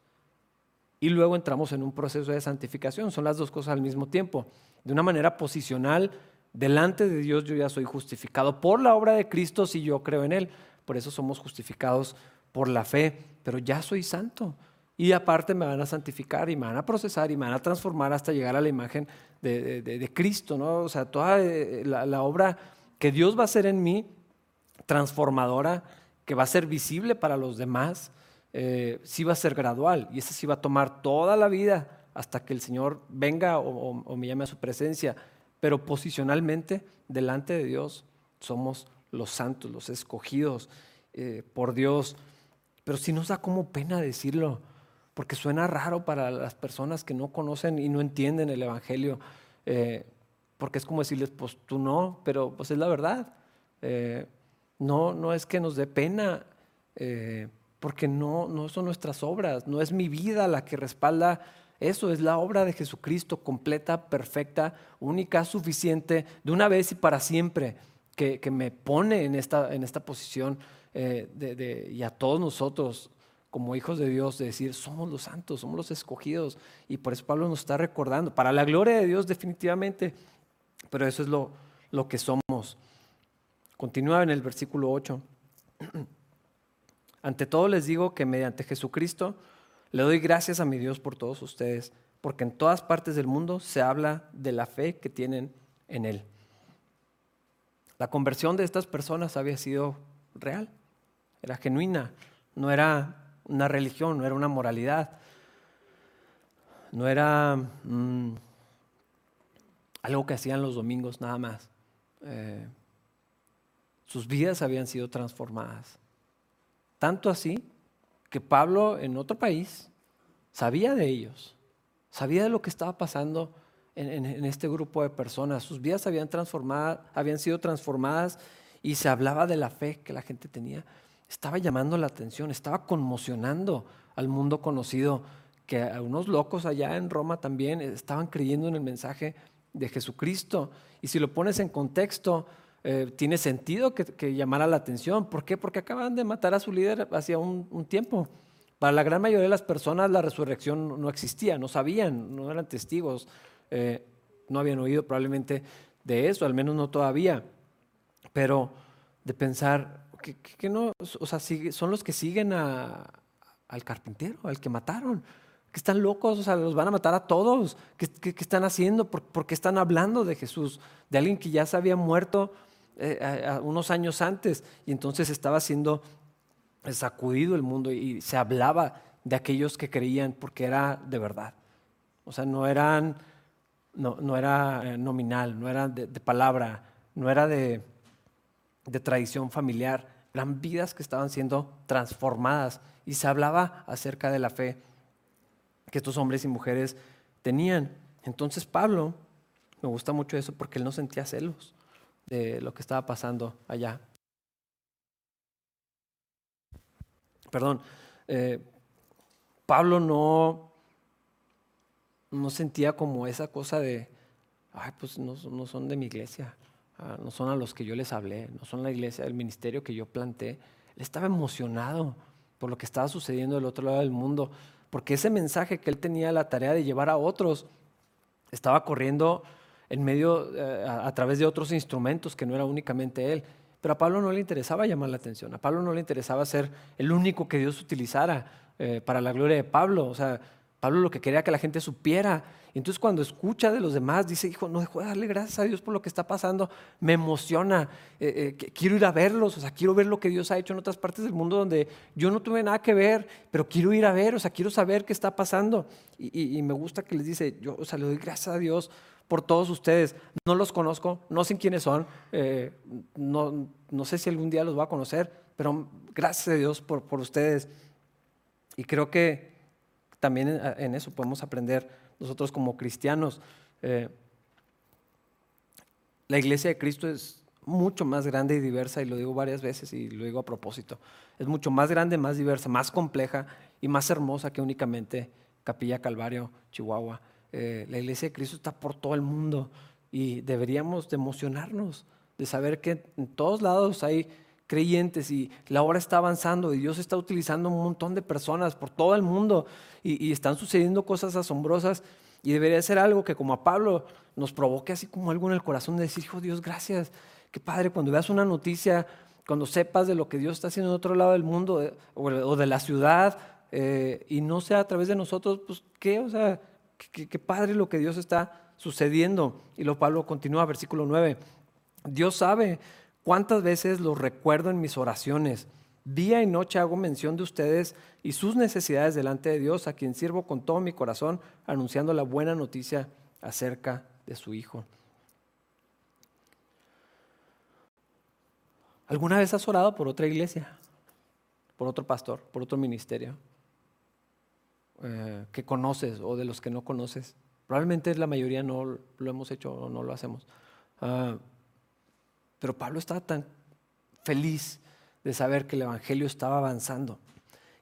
Y luego entramos en un proceso de santificación. Son las dos cosas al mismo tiempo. De una manera posicional, delante de Dios yo ya soy justificado por la obra de Cristo si yo creo en Él por eso somos justificados por la fe, pero ya soy santo. Y aparte me van a santificar y me van a procesar y me van a transformar hasta llegar a la imagen de, Cristo, ¿no? O sea, toda eh, la, obra que Dios va a hacer en mí, transformadora, que va a ser visible para los demás, eh, sí va a ser gradual y esa sí va a tomar toda la vida hasta que el Señor venga o me llame a su presencia. Pero posicionalmente, delante de Dios, somos los santos, los escogidos eh, por Dios. Pero sí nos da como pena decirlo, porque suena raro para las personas que no conocen y no entienden el Evangelio. Eh, porque es como decirles, pues tú no, pero pues es la verdad. Eh, no, no es que nos dé pena, porque no, no son nuestras obras, no es mi vida la que respalda eso, es la obra de Jesucristo completa, perfecta, única, suficiente, de una vez y para siempre que, me pone en esta, en esta posición eh, y a todos nosotros como hijos de Dios de decir, somos los santos, somos los escogidos. Y por eso Pablo nos está recordando, para la gloria de Dios definitivamente, pero eso es lo, lo que somos. Continúa en el versículo 8. Ante todo les digo que mediante Jesucristo le doy gracias a mi Dios por todos ustedes, porque en todas partes del mundo se habla de la fe que tienen en Él. La conversión de estas personas había sido real, era genuina. no era una religión, no era una moralidad, no era mm, algo que hacían los domingos nada más. Eh, sus vidas habían sido transformadas. Tanto así que Pablo en otro país sabía de ellos, sabía de lo que estaba pasando en, este grupo de personas. Sus vidas habían, transformado, habían sido transformadas y se hablaba de la fe que la gente tenía. Estaba llamando la atención, estaba conmocionando al mundo conocido, que a unos locos allá en Roma también estaban creyendo en el mensaje de Jesucristo. Y si lo pones en contexto, eh, tiene sentido que, llamara la atención. ¿Por qué? Porque acaban de matar a su líder hacía un, tiempo. Para la gran mayoría de las personas la resurrección no existía, no sabían, no eran testigos, eh, no habían oído probablemente de eso, al menos no todavía. Pero de pensar que, no, o sea, son los que siguen al carpintero, al que mataron que están locos, o sea, los van a matar a todos. ¿Qué, están haciendo? ¿Por, qué están hablando de Jesús? De alguien que ya se había muerto eh, unos años antes y entonces estaba siendo sacudido el mundo y se hablaba de aquellos que creían porque era de verdad. O sea, no eran, no, no era eh, nominal, no era de, palabra, no era de, de tradición familiar, eran vidas que estaban siendo transformadas y se hablaba acerca de la fe que estos hombres y mujeres tenían. Entonces Pablo, me gusta mucho eso porque él no sentía celos de lo que estaba pasando allá. Perdón, eh, Pablo no, no sentía como esa cosa de, ay, pues no, son de mi iglesia, ah, no son a los que yo les hablé, no son la iglesia del ministerio que yo planté. Él estaba emocionado por lo que estaba sucediendo del otro lado del mundo porque ese mensaje que él tenía la tarea de llevar a otros estaba corriendo en medio, eh, a, través de otros instrumentos que no era únicamente él. Pero a Pablo no le interesaba llamar la atención, a Pablo no le interesaba ser el único que Dios utilizara eh, para la gloria de Pablo. O sea, Pablo lo que quería que la gente supiera. Entonces cuando escucha de los demás, dice, hijo, no dejo de darle gracias a Dios por lo que está pasando. Me emociona. Eh, eh, quiero ir a verlos. O sea, quiero ver lo que Dios ha hecho en otras partes del mundo donde yo no tuve nada que ver, pero quiero ir a ver. O sea, quiero saber qué está pasando. Y, me gusta que les dice, yo, o sea, le doy gracias a Dios por todos ustedes. No los conozco, no sé quiénes son. Eh, no, no sé si algún día los voy a conocer, pero gracias a Dios por, por ustedes. Y creo que también en, eso podemos aprender nosotros como cristianos. Eh, la iglesia de Cristo es mucho más grande y diversa, y lo digo varias veces y lo digo a propósito. Es mucho más grande, más diversa, más compleja y más hermosa que únicamente Capilla Calvario, Chihuahua. Eh, la iglesia de Cristo está por todo el mundo y deberíamos de emocionarnos de saber que en todos lados hay creyentes y la obra está avanzando y Dios está utilizando un montón de personas por todo el mundo y, están sucediendo cosas asombrosas y debería ser algo que como a Pablo nos provoque así como algo en el corazón de decir, hijo Dios, gracias, qué padre, cuando veas una noticia, cuando sepas de lo que Dios está haciendo en otro lado del mundo eh, o, de la ciudad eh, y no sea a través de nosotros, pues qué, o sea, qué, padre lo que Dios está sucediendo. Y lo Pablo continúa, versículo 9. Dios sabe ¿Cuántas veces los recuerdo en mis oraciones? Día y noche hago mención de ustedes y sus necesidades delante de Dios, a quien sirvo con todo mi corazón, anunciando la buena noticia acerca de su Hijo. ¿Alguna vez has orado por otra iglesia? ¿Por otro pastor? ¿Por otro ministerio? Eh, que conoces o de los que no conoces. Probablemente la mayoría no lo hemos hecho o no lo hacemos. Ah, pero Pablo estaba tan feliz de saber que el Evangelio estaba avanzando,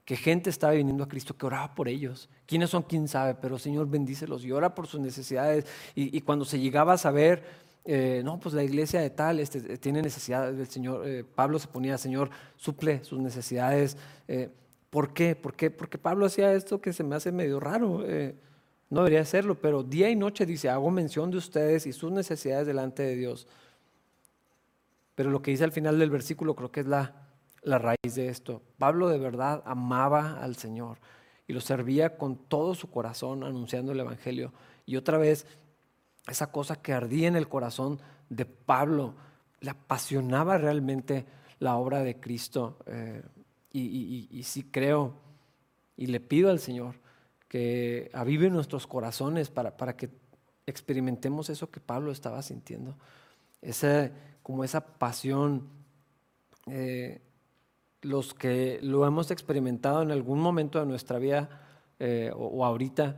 que gente estaba viniendo a Cristo, que oraba por ellos. ¿Quiénes son? ¿Quién sabe? Pero Señor bendícelos y ora por sus necesidades. Y, cuando se llegaba a saber, eh, no, pues la iglesia de tal este, tiene necesidades, del Señor, eh, Pablo se ponía, Señor, suple sus necesidades. Eh, ¿Por qué? ¿Por qué? Porque Pablo hacía esto que se me hace medio raro. no debería hacerlo, pero día y noche dice, hago mención de ustedes y sus necesidades delante de Dios. Pero lo que dice al final del versículo creo que es la, la raíz de esto. Pablo de verdad amaba al Señor y lo servía con todo su corazón anunciando el Evangelio. Y otra vez, esa cosa que ardía en el corazón de Pablo, le apasionaba realmente la obra de Cristo. Eh, Y, sí creo y le pido al Señor que avive nuestros corazones para, para que experimentemos eso que Pablo estaba sintiendo. Esa, como esa pasión. Eh, los que lo hemos experimentado en algún momento de nuestra vida eh, o, ahorita,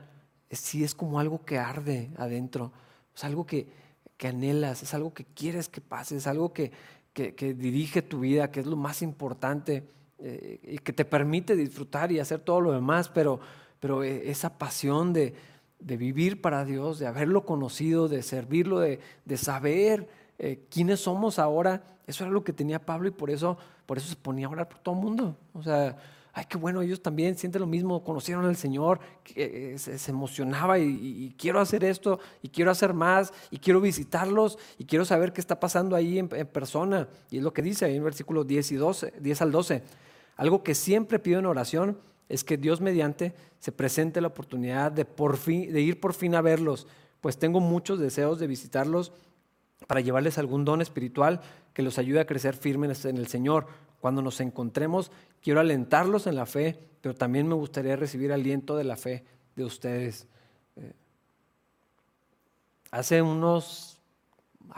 sí es como algo que arde adentro, es algo que, que anhelas, es algo que quieres que pase, es algo que, que, dirige tu vida, que es lo más importante eh, y que te permite disfrutar y hacer todo lo demás, pero, pero eh, esa pasión de, de, vivir para Dios, de haberlo conocido, de servirlo, de, de saber eh, quiénes somos ahora, eso era lo que tenía Pablo y por eso, por eso se ponía a orar por todo el mundo. O sea, ay, qué bueno, ellos también sienten lo mismo, conocieron al Señor, que, eh, se, emocionaba y, quiero hacer esto, y quiero hacer más, y quiero visitarlos, y quiero saber qué está pasando ahí en, persona. Y es lo que dice ahí en versículos 10, y 12, 10 al 12. Algo que siempre pido en oración es que Dios mediante se presente la oportunidad de, por fin, de ir por fin a verlos, pues tengo muchos deseos de visitarlos para llevarles algún don espiritual que los ayude a crecer firmes en el Señor. Cuando nos encontremos, quiero alentarlos en la fe, pero también me gustaría recibir aliento de la fe de ustedes. Eh, hace unos,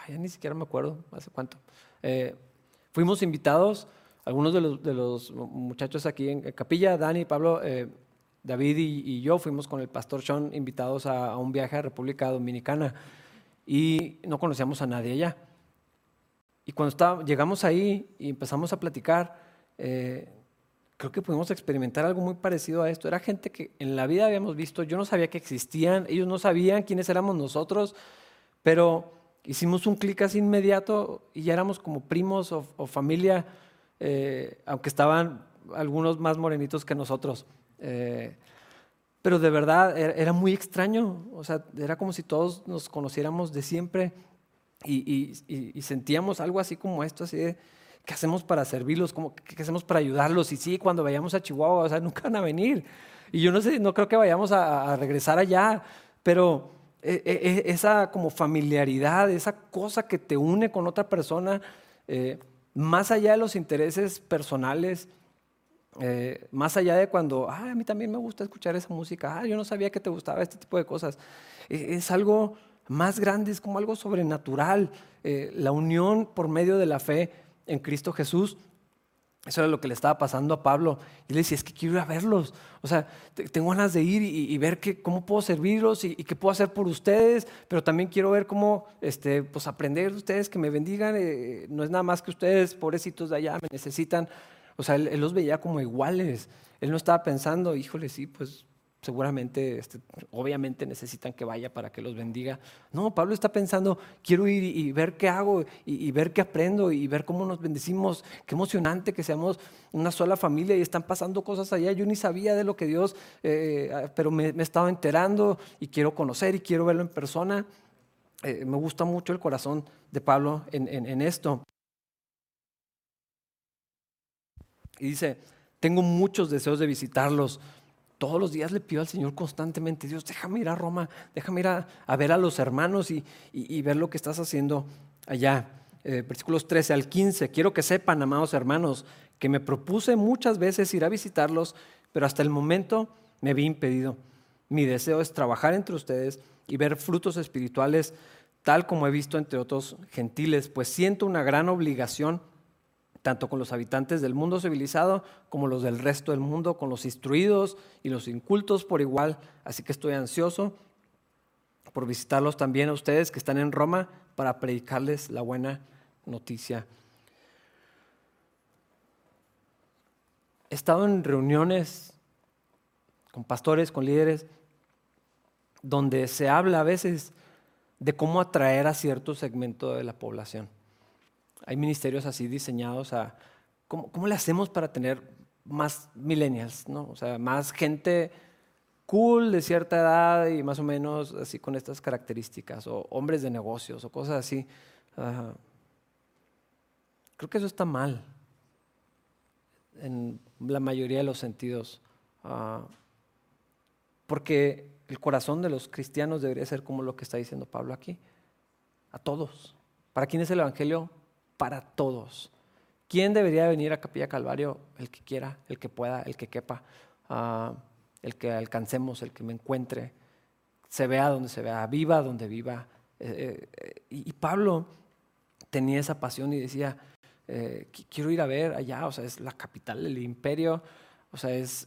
ya ni siquiera me acuerdo, hace cuánto, eh, fuimos invitados, algunos de los, muchachos aquí en Capilla, Dani, Pablo, eh, David y, yo fuimos con el pastor Sean invitados a, a un viaje a República Dominicana y no conocíamos a nadie allá. Y cuando llegamos ahí y empezamos a platicar, eh, creo que pudimos experimentar algo muy parecido a esto. Era gente que en la vida habíamos visto, yo no sabía que existían, ellos no sabían quiénes éramos nosotros, pero hicimos un clic así inmediato y ya éramos como primos o, familia, eh, aunque estaban algunos más morenitos que nosotros. Eh, pero de verdad era, era, muy extraño, o sea, era como si todos nos conociéramos de siempre y, sentíamos algo así como esto, así de, ¿qué hacemos para servirlos? ¿Cómo, ¿Qué hacemos para ayudarlos? Y sí, cuando vayamos a Chihuahua, o sea, nunca van a venir. Y yo no sé, no creo que vayamos a, regresar allá, pero e, e, e, esa como familiaridad, esa cosa que te une con otra persona, eh, más allá de los intereses personales, eh, más allá de cuando, ah, a mí también me gusta escuchar esa música, ah, yo no sabía que te gustaba este tipo de cosas, es algo más grande, es como algo sobrenatural. Eh, la unión por medio de la fe en Cristo Jesús. Eso era lo que le estaba pasando a Pablo. Y le decía, es que quiero ir a verlos. O sea, tengo ganas de ir y, ver que, cómo puedo servirlos y, qué puedo hacer por ustedes, pero también quiero ver cómo este, pues aprender de ustedes, que me bendigan. Eh, no es nada más que ustedes, pobrecitos de allá, me necesitan. O sea, él, él los veía como iguales. Él no estaba pensando, híjole, sí, pues seguramente, este, obviamente necesitan que vaya para que los bendiga. No, Pablo está pensando, quiero ir y, ver qué hago y, ver qué aprendo y ver cómo nos bendecimos. Qué emocionante que seamos una sola familia y están pasando cosas allá. Yo ni sabía de lo que Dios, eh, pero me, he estado enterando y quiero conocer y quiero verlo en persona. Eh, me gusta mucho el corazón de Pablo en esto. Y dice, tengo muchos deseos de visitarlos todos los días le pido al Señor constantemente, Dios, déjame ir a Roma, déjame ir a, ver a los hermanos y, ver lo que estás haciendo allá. Eh, versículos 13 al 15, quiero que sepan, amados hermanos, que me propuse muchas veces ir a visitarlos, pero hasta el momento me vi impedido. Mi deseo es trabajar entre ustedes y ver frutos espirituales tal como he visto entre otros gentiles, pues siento una gran obligación tanto con los habitantes del mundo civilizado como los del resto del mundo, con los instruidos y los incultos por igual. Así que estoy ansioso por visitarlos también a ustedes que están en Roma para predicarles la buena noticia. He estado en reuniones con pastores, con líderes, donde se habla a veces de cómo atraer a cierto segmento de la población. Hay ministerios así diseñados a cómo, cómo le hacemos para tener más millennials, ¿no? O sea, más gente cool de cierta edad y más o menos así con estas características, o hombres de negocios o cosas así. creo que eso está mal en la mayoría de los sentidos, ah, porque el corazón de los cristianos debería ser como lo que está diciendo Pablo aquí, a todos. ¿Para quién es el Evangelio? Para todos. ¿Quién debería venir a Capilla Calvario? El que quiera, el que pueda, el que quepa, ah, el que alcancemos, el que me encuentre, se vea donde se vea, viva donde viva. Eh, eh, y Pablo tenía esa pasión y decía, eh, quiero ir a ver allá, o sea, es la capital del imperio, o sea, es,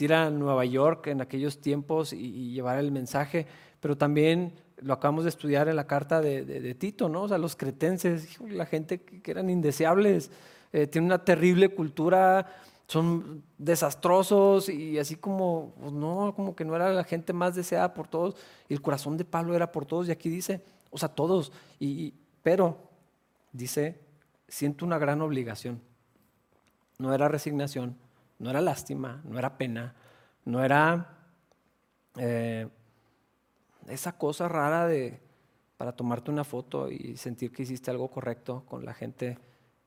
ir a Nueva York en aquellos tiempos y, llevar el mensaje, pero también lo acabamos de estudiar en la carta de, Tito, ¿no? O sea, los cretenses, la gente que, eran indeseables, eh, tienen una terrible cultura, son desastrosos y así como, pues no, como que no era la gente más deseada por todos, y el corazón de Pablo era por todos, y aquí dice, o sea, todos, y, pero dice, siento una gran obligación. No era resignación, no era lástima, no era pena, no era eh, esa cosa rara de para tomarte una foto y sentir que hiciste algo correcto con la gente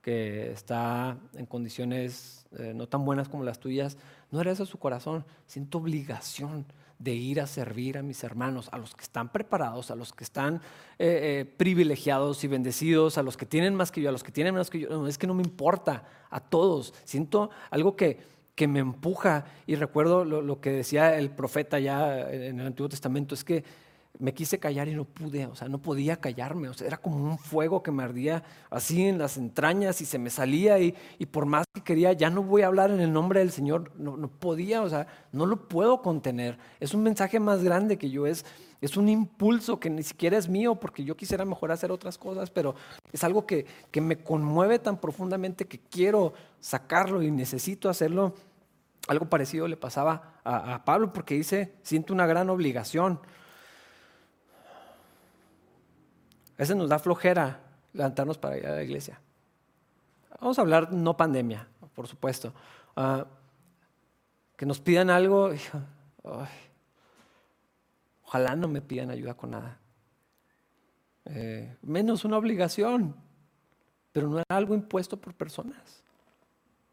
que está en condiciones eh, no tan buenas como las tuyas. No era eso su corazón. Siento obligación de ir a servir a mis hermanos, a los que están preparados, a los que están eh, eh, privilegiados y bendecidos, a los que tienen más que yo, a los que tienen menos que yo. Es que no me importa, a todos. Siento algo que, que me empuja y recuerdo lo que decía el profeta ya en el Antiguo Testamento, es que me quise callar y no pude, o sea, no podía callarme, o sea, era como un fuego que me ardía así en las entrañas y se me salía y, por más que quería, ya no voy a hablar en el nombre del Señor, no, no, podía, o sea, no lo puedo contener. Es un mensaje más grande que yo, es, es un impulso que ni siquiera es mío porque yo quisiera mejor hacer otras cosas, pero es algo que, que me conmueve tan profundamente que quiero sacarlo y necesito hacerlo. Algo parecido le pasaba a Pablo porque dice, siento una gran obligación. A veces nos da flojera levantarnos para ir a la iglesia. Vamos a hablar no pandemia, por supuesto. Ah, que nos pidan algo, ojalá no me pidan ayuda con nada. Eh, menos una obligación, pero no era algo impuesto por personas.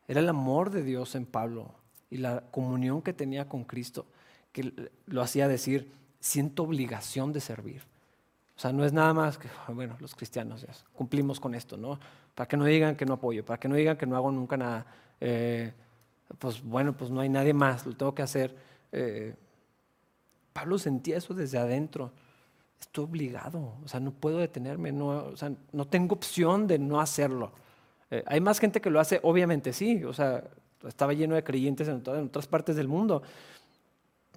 Era el amor de Dios en Pablo y la comunión que tenía con Cristo que lo hacía decir, siento obligación de servir. O sea, no es nada más que, bueno, los cristianos ya cumplimos con esto, ¿no? Para que no digan que no apoyo, para que no digan que no hago nunca nada. Eh, pues bueno, pues no hay nadie más, lo tengo que hacer. Eh, Pablo sentía eso desde adentro. Estoy obligado, o sea, no puedo detenerme, no, o sea, no tengo opción de no hacerlo. Eh, hay más gente que lo hace, obviamente sí, o sea, estaba lleno de creyentes en, en otras partes del mundo,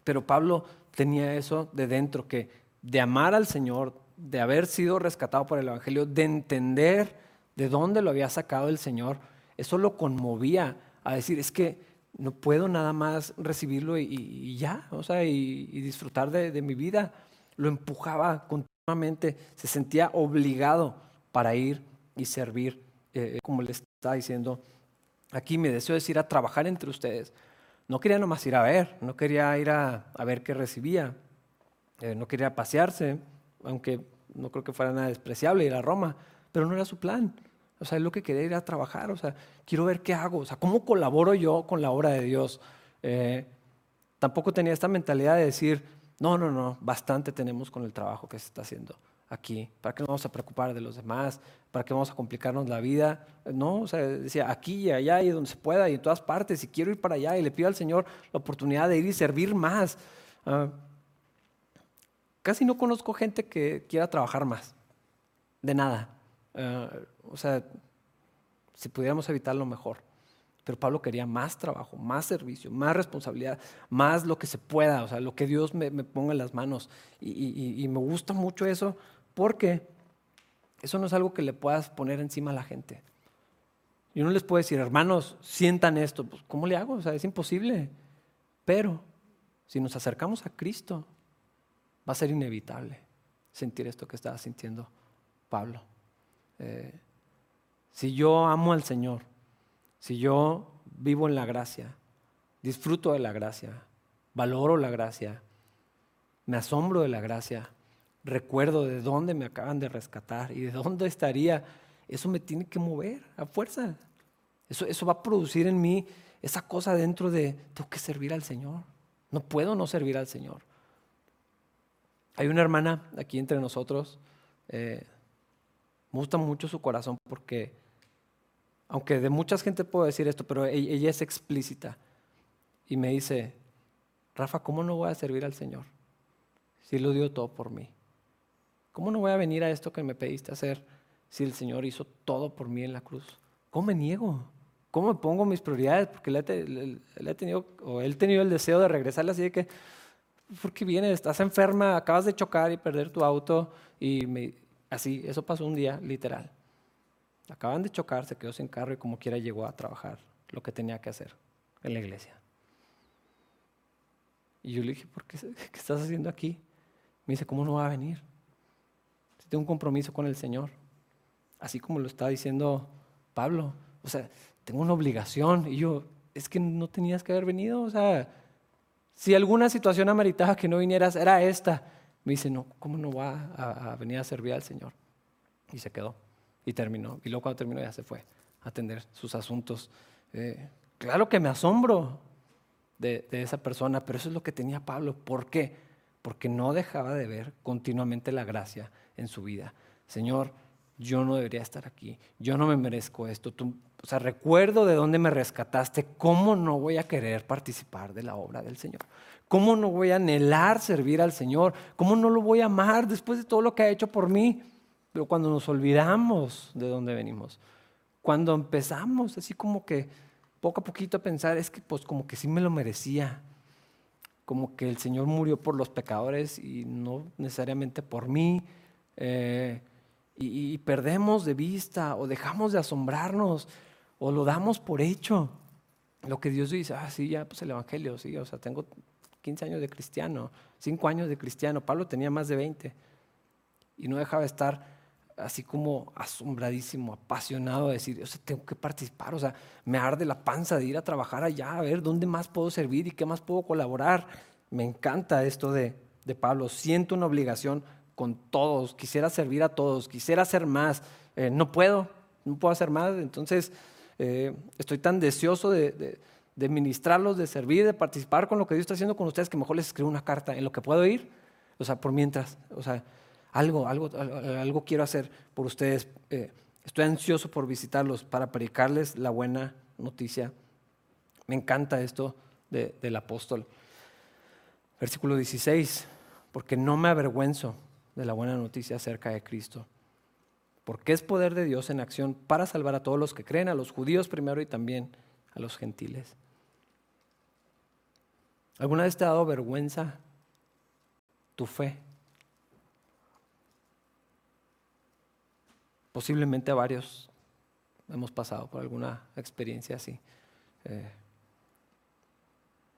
pero Pablo tenía eso de dentro, que de amar al Señor, de haber sido rescatado por el Evangelio, de entender de dónde lo había sacado el Señor, eso lo conmovía a decir, es que no puedo nada más recibirlo y, ya, o sea, y, disfrutar de, mi vida. Lo empujaba continuamente, se sentía obligado para ir y servir, eh, como le está diciendo aquí, mi deseo es ir a trabajar entre ustedes. No quería nomás ir a ver, no quería ir a, ver qué recibía, eh, no quería pasearse, aunque no creo que fuera nada despreciable ir a Roma, pero no era su plan. O sea, él lo que quería era trabajar, o sea, quiero ver qué hago, o sea, cómo colaboro yo con la obra de Dios. Eh, tampoco tenía esta mentalidad de decir, no, no, no, bastante tenemos con el trabajo que se está haciendo aquí, ¿para qué nos vamos a preocupar de los demás? ¿Para qué vamos a complicarnos la vida? No, o sea, decía aquí y allá y donde se pueda y en todas partes, y quiero ir para allá y le pido al Señor la oportunidad de ir y servir más. Ah, casi no conozco gente que quiera trabajar más. De nada. Eh, o sea, si pudiéramos evitarlo mejor. Pero Pablo quería más trabajo, más servicio, más responsabilidad, más lo que se pueda, o sea, lo que Dios me, ponga en las manos. Y, me gusta mucho eso porque eso no es algo que le puedas poner encima a la gente. Yo no les puedo decir, hermanos, sientan esto. Pues, ¿Cómo le hago? O sea, es imposible. Pero si nos acercamos a Cristo, va a ser inevitable sentir esto que estaba sintiendo Pablo. Eh, si yo amo al Señor, si yo vivo en la gracia, disfruto de la gracia, valoro la gracia, me asombro de la gracia, recuerdo de dónde me acaban de rescatar y de dónde estaría, eso me tiene que mover a fuerza. Eso, eso va a producir en mí esa cosa dentro de, tengo que servir al Señor. No puedo no servir al Señor. Hay una hermana aquí entre nosotros, eh, me gusta mucho su corazón porque aunque de mucha gente puedo decir esto, pero e-, ella es explícita. Y me dice, Rafa, ¿cómo no voy a servir al Señor? Si lo dio todo por mí. ¿Cómo no voy a venir a esto que me pediste hacer si el Señor hizo todo por mí en la cruz? ¿Cómo me niego? ¿Cómo me pongo mis prioridades? Porque él, he tenido, él ha tenido el deseo de regresarle así de que, ¿por qué vienes? Estás enferma, acabas de chocar y perder tu auto. Y me, así, eso pasó un día, literal. Acaban de chocar, se quedó sin carro y como quiera llegó a trabajar lo que tenía que hacer en la iglesia. Y yo le dije, ¿por qué, qué estás haciendo aquí? Me dice, ¿cómo no va a venir? Tengo un compromiso con el Señor. Así como lo está diciendo Pablo. O sea, tengo una obligación. Y yo, es que no tenías que haber venido. O sea, si alguna situación ameritaba que no vinieras, era esta. Me dice, no, ¿cómo no va a venir a servir al Señor? Y se quedó y terminó. Y luego cuando terminó ya se fue a atender sus asuntos. Eh, claro que me asombro de, esa persona, pero eso es lo que tenía Pablo. ¿Por qué? Porque no dejaba de ver continuamente la gracia en su vida. Señor, yo no debería estar aquí, yo no me merezco esto. Tú, o sea, recuerdo de dónde me rescataste, ¿cómo no voy a querer participar de la obra del Señor? ¿Cómo no voy a anhelar servir al Señor? ¿Cómo no lo voy a amar después de todo lo que ha hecho por mí? Pero cuando nos olvidamos de dónde venimos, cuando empezamos así como que poco a poquito a pensar, es que pues como que sí me lo merecía, como que el Señor murió por los pecadores y no necesariamente por mí, eh, y, perdemos de vista o dejamos de asombrarnos o lo damos por hecho. Lo que Dios dice, ah, sí, ya, pues el Evangelio, sí, o sea, tengo 15 años de cristiano, 5 años de cristiano, Pablo tenía más de 20 y no dejaba de estar así como asombradísimo, apasionado de decir, o sea, tengo que participar, o sea, me arde la panza de ir a trabajar allá, a ver dónde más puedo servir y qué más puedo colaborar. Me encanta esto de, Pablo, siento una obligación con todos, quisiera servir a todos, quisiera hacer más, eh, no puedo, no puedo hacer más, entonces eh, estoy tan deseoso de, ministrarlos, de servir, de participar con lo que Dios está haciendo con ustedes, que mejor les escribo una carta en lo que puedo ir, o sea, por mientras, o sea, algo, algo, algo quiero hacer por ustedes. Eh, estoy ansioso por visitarlos para predicarles la buena noticia. Me encanta esto del apóstol. Versículo 16, porque no me avergüenzo de la buena noticia acerca de Cristo, porque es poder de Dios en acción para salvar a todos los que creen, a los judíos primero y también a los gentiles. ¿Alguna vez te ha dado vergüenza tu fe? Posiblemente varios hemos pasado por alguna experiencia así. Eh,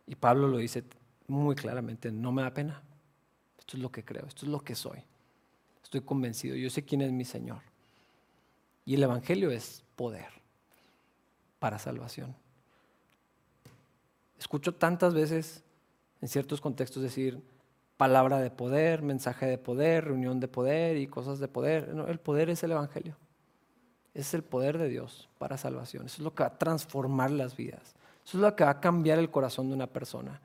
y Pablo lo dice muy claramente, no me da pena. Esto es lo que creo, esto es lo que soy. Estoy convencido, yo sé quién es mi Señor. Y el Evangelio es poder para salvación. Escucho tantas veces en ciertos contextos decir, palabra de poder, mensaje de poder, reunión de poder y cosas de poder. el poder es el Evangelio. Es el poder de Dios para salvación. Eso es lo que va a transformar las vidas. Eso es lo que va a cambiar el corazón de una persona.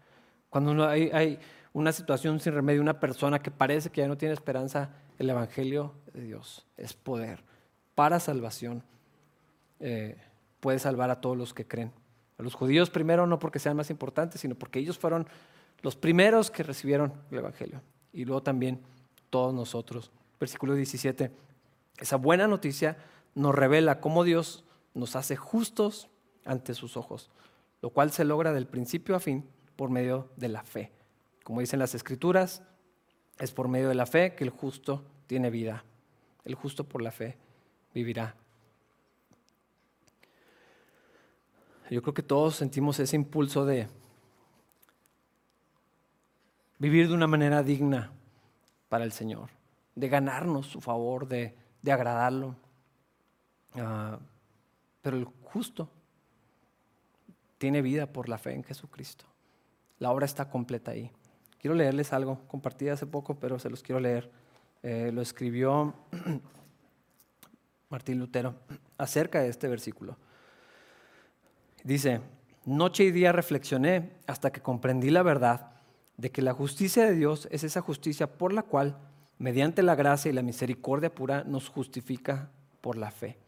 Cuando hay, hay una situación sin remedio, una persona que parece que ya no tiene esperanza, el Evangelio de Dios es poder para salvación. Eh, puede salvar a todos los que creen. A los judíos primero no porque sean más importantes, sino porque ellos fueron los primeros que recibieron el Evangelio. Y luego también todos nosotros. Versículo 17. Esa buena noticia nos revela cómo Dios nos hace justos ante sus ojos, lo cual se logra del principio a fin por medio de la fe. Como dicen las escrituras, es por medio de la fe que el justo tiene vida. El justo por la fe vivirá. Yo creo que todos sentimos ese impulso de vivir de una manera digna para el Señor, de ganarnos su favor, de, agradarlo. Ah, pero el justo tiene vida por la fe en Jesucristo. La obra está completa ahí. Quiero leerles algo, compartí hace poco, pero se los quiero leer. Eh, lo escribió Martín Lutero acerca de este versículo. Dice, noche y día reflexioné hasta que comprendí la verdad de que la justicia de Dios es esa justicia por la cual, mediante la gracia y la misericordia pura, nos justifica por la fe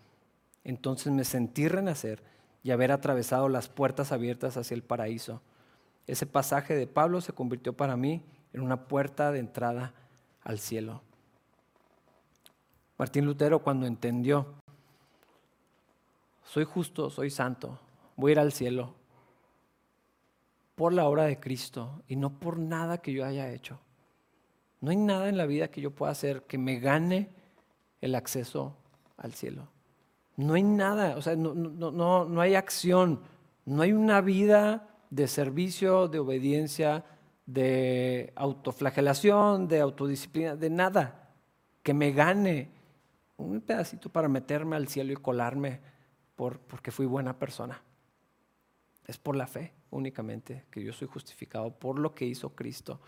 Entonces me sentí renacer y haber atravesado las puertas abiertas hacia el paraíso. Ese pasaje de Pablo se convirtió para mí en una puerta de entrada al cielo. Martín Lutero cuando entendió, soy justo, soy santo, voy a ir al cielo por la obra de Cristo y no por nada que yo haya hecho. No hay nada en la vida que yo pueda hacer que me gane el acceso al cielo. No hay nada, o sea, no, no, no, hay acción, no hay una vida de servicio, de obediencia, de autoflagelación, de autodisciplina, de nada que me gane un pedacito para meterme al cielo y colarme por, porque fui buena persona. Es por la fe únicamente que yo soy justificado por lo que hizo Cristo.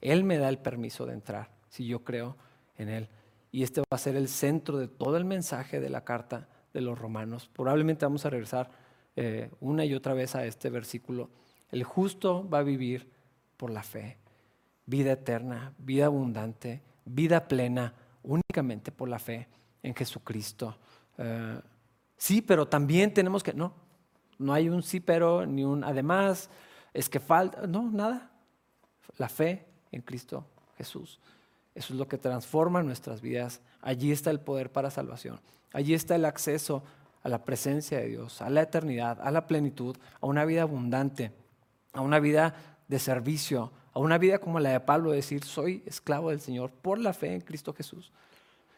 Él me da el permiso de entrar si yo creo en Él. Y este va a ser el centro de todo el mensaje de la carta de los romanos. Probablemente vamos a regresar eh, una y otra vez a este versículo. El justo va a vivir por la fe, vida eterna, vida abundante, vida plena, únicamente por la fe en Jesucristo. Eh, sí, pero también tenemos que, no, no hay un sí, pero ni un además, es que falta, no, nada. La fe en Cristo Jesús. Eso es lo que transforma nuestras vidas. Allí está el poder para salvación. Allí está el acceso a la presencia de Dios, a la eternidad, a la plenitud, a una vida abundante, a una vida de servicio, a una vida como la de Pablo, decir, soy esclavo del Señor por la fe en Cristo Jesús.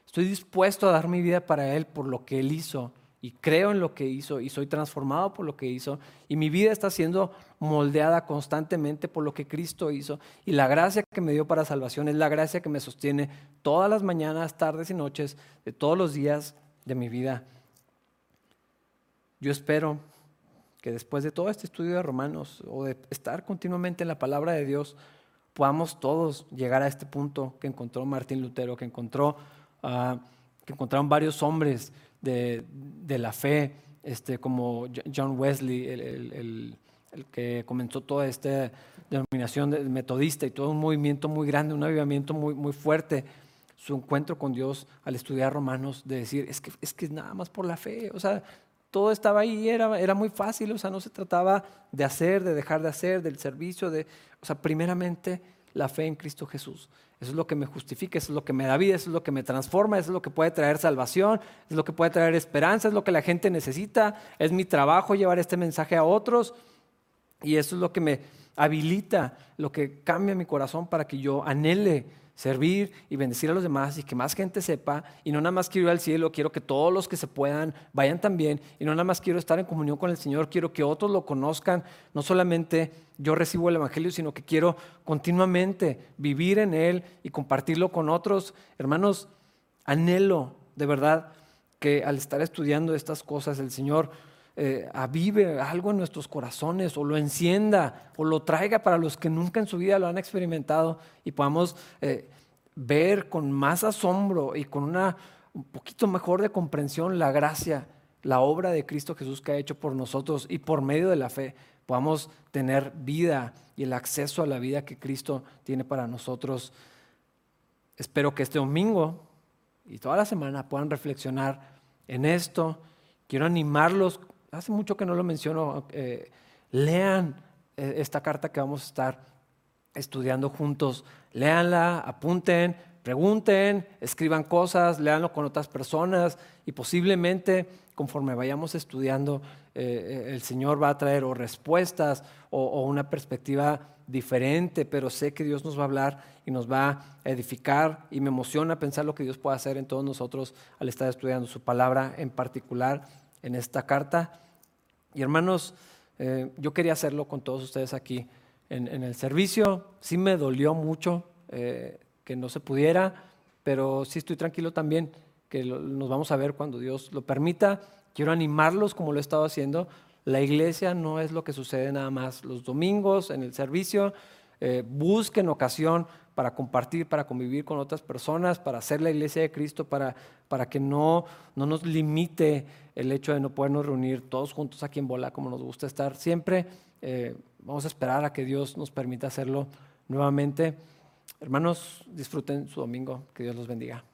Estoy dispuesto a dar mi vida para Él por lo que Él hizo y creo en lo que hizo y soy transformado por lo que hizo y mi vida está siendo moldeada constantemente por lo que Cristo hizo y la gracia que me dio para salvación es la gracia que me sostiene todas las mañanas, tardes y noches de todos los días de mi vida. Yo espero que después de todo este estudio de Romanos o de estar continuamente en la palabra de Dios, podamos todos llegar a este punto que encontró Martín Lutero, que encontró, ah, que encontraron varios hombres de, la fe, este, como John Wesley, el, que comenzó toda esta denominación metodista y todo un movimiento muy grande, un avivamiento muy, muy fuerte su encuentro con Dios al estudiar Romanos, de decir, es que es que nada más por la fe, o sea, todo estaba ahí, era, era muy fácil, o sea, no se trataba de hacer, de dejar de hacer, del servicio, de, o sea, primeramente la fe en Cristo Jesús. Eso es lo que me justifica, eso es lo que me da vida, eso es lo que me transforma, eso es lo que puede traer salvación, es lo que puede traer esperanza, es lo que la gente necesita, es mi trabajo llevar este mensaje a otros y eso es lo que me habilita, lo que cambia mi corazón para que yo anhele servir y bendecir a los demás y que más gente sepa. Y no nada más quiero ir al cielo, quiero que todos los que se puedan vayan también. Y no nada más quiero estar en comunión con el Señor, quiero que otros lo conozcan. No solamente yo recibo el Evangelio, sino que quiero continuamente vivir en Él y compartirlo con otros. Hermanos, anhelo de verdad que al estar estudiando estas cosas, el Señor eh, avive algo en nuestros corazones o lo encienda o lo traiga para los que nunca en su vida lo han experimentado y podamos eh, ver con más asombro y con una un poquito mejor de comprensión la gracia, la obra de Cristo Jesús que ha hecho por nosotros y por medio de la fe podamos tener vida y el acceso a la vida que Cristo tiene para nosotros. Espero que este domingo y toda la semana puedan reflexionar en esto. Quiero animarlos hace mucho que no lo menciono, eh, lean eh, esta carta que vamos a estar estudiando juntos. Leanla, apunten, pregunten, escriban cosas, leanlo con otras personas y posiblemente conforme vayamos estudiando, eh, el Señor va a traer o respuestas o, una perspectiva diferente, pero sé que Dios nos va a hablar y nos va a edificar y me emociona pensar lo que Dios puede hacer en todos nosotros al estar estudiando su palabra en particular en esta carta. Y hermanos, eh, yo quería hacerlo con todos ustedes aquí en, el servicio. Sí me dolió mucho eh, que no se pudiera, pero sí estoy tranquilo también que nos vamos a ver cuando Dios lo permita. Quiero animarlos como lo he estado haciendo. La iglesia no es lo que sucede nada más los domingos en el servicio. Eh, busquen ocasión para compartir, para convivir con otras personas, para hacer la iglesia de Cristo, para, para que no, no nos limite el hecho de no podernos reunir todos juntos aquí en Bola como nos gusta estar siempre. Eh, vamos a esperar a que Dios nos permita hacerlo nuevamente. Hermanos, disfruten su domingo. Que Dios los bendiga.